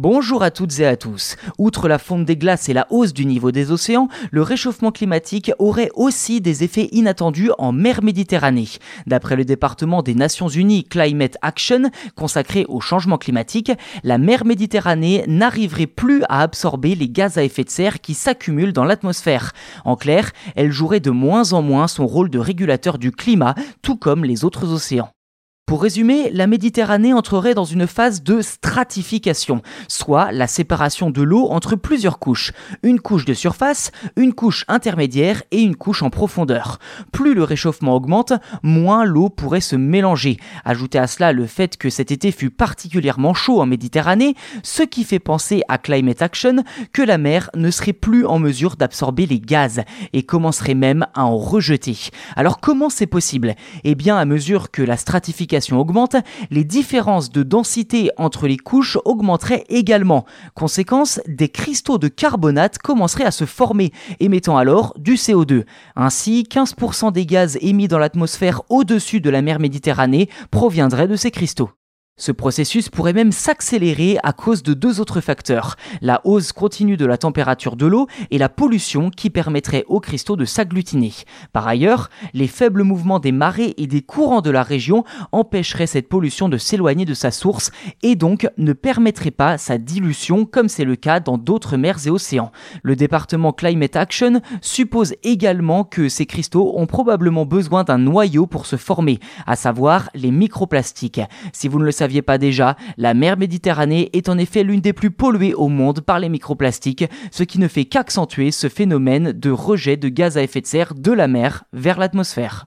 Bonjour à toutes et à tous. Outre la fonte des glaces et la hausse du niveau des océans, le réchauffement climatique aurait aussi des effets inattendus en mer Méditerranée. D'après le département des Nations Unies Climate Action, consacré au changement climatique, la mer Méditerranée n'arriverait plus à absorber les gaz à effet de serre qui s'accumulent dans l'atmosphère. En clair, elle jouerait de moins en moins son rôle de régulateur du climat, tout comme les autres océans. Pour résumer, la Méditerranée entrerait dans une phase de stratification, soit la séparation de l'eau entre plusieurs couches, une couche de surface, une couche intermédiaire et une couche en profondeur. Plus le réchauffement augmente, moins l'eau pourrait se mélanger. Ajoutez à cela le fait que cet été fut particulièrement chaud en Méditerranée, ce qui fait penser à Climate Action que la mer ne serait plus en mesure d'absorber les gaz et commencerait même à en rejeter. Alors comment c'est possible? Eh bien à mesure que la stratification augmente, les différences de densité entre les couches augmenteraient également. Conséquence, des cristaux de carbonate commenceraient à se former, émettant alors du CO2. Ainsi, 15% des gaz émis dans l'atmosphère au-dessus de la mer Méditerranée proviendraient de ces cristaux. Ce processus pourrait même s'accélérer à cause de deux autres facteurs, la hausse continue de la température de l'eau et la pollution qui permettrait aux cristaux de s'agglutiner. Par ailleurs, les faibles mouvements des marées et des courants de la région empêcheraient cette pollution de s'éloigner de sa source et donc ne permettraient pas sa dilution comme c'est le cas dans d'autres mers et océans. Le département Climate Action suppose également que ces cristaux ont probablement besoin d'un noyau pour se former, à savoir les microplastiques. Si vous ne le savez pas déjà, la mer Méditerranée est en effet l'une des plus polluées au monde par les microplastiques, ce qui ne fait qu'accentuer ce phénomène de rejet de gaz à effet de serre de la mer vers l'atmosphère.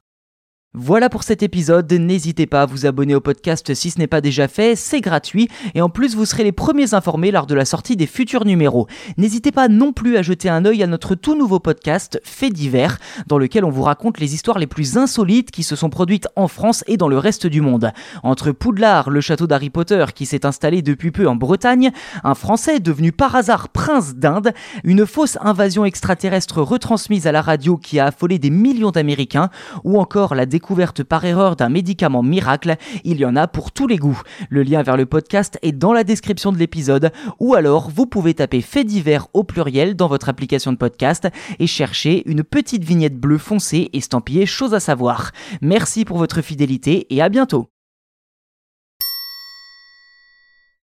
Voilà pour cet épisode, n'hésitez pas à vous abonner au podcast si ce n'est pas déjà fait, c'est gratuit et en plus vous serez les premiers informés lors de la sortie des futurs numéros. N'hésitez pas non plus à jeter un œil à notre tout nouveau podcast Fait divers dans lequel on vous raconte les histoires les plus insolites qui se sont produites en France et dans le reste du monde. Entre Poudlard, le château d'Harry Potter qui s'est installé depuis peu en Bretagne, un Français devenu par hasard prince d'Inde, une fausse invasion extraterrestre retransmise à la radio qui a affolé des millions d'Américains ou encore la découverte par erreur d'un médicament miracle, il y en a pour tous les goûts. Le lien vers le podcast est dans la description de l'épisode ou alors vous pouvez taper fait divers au pluriel dans votre application de podcast et chercher une petite vignette bleue foncée estampillée chose à savoir. Merci pour votre fidélité et à bientôt.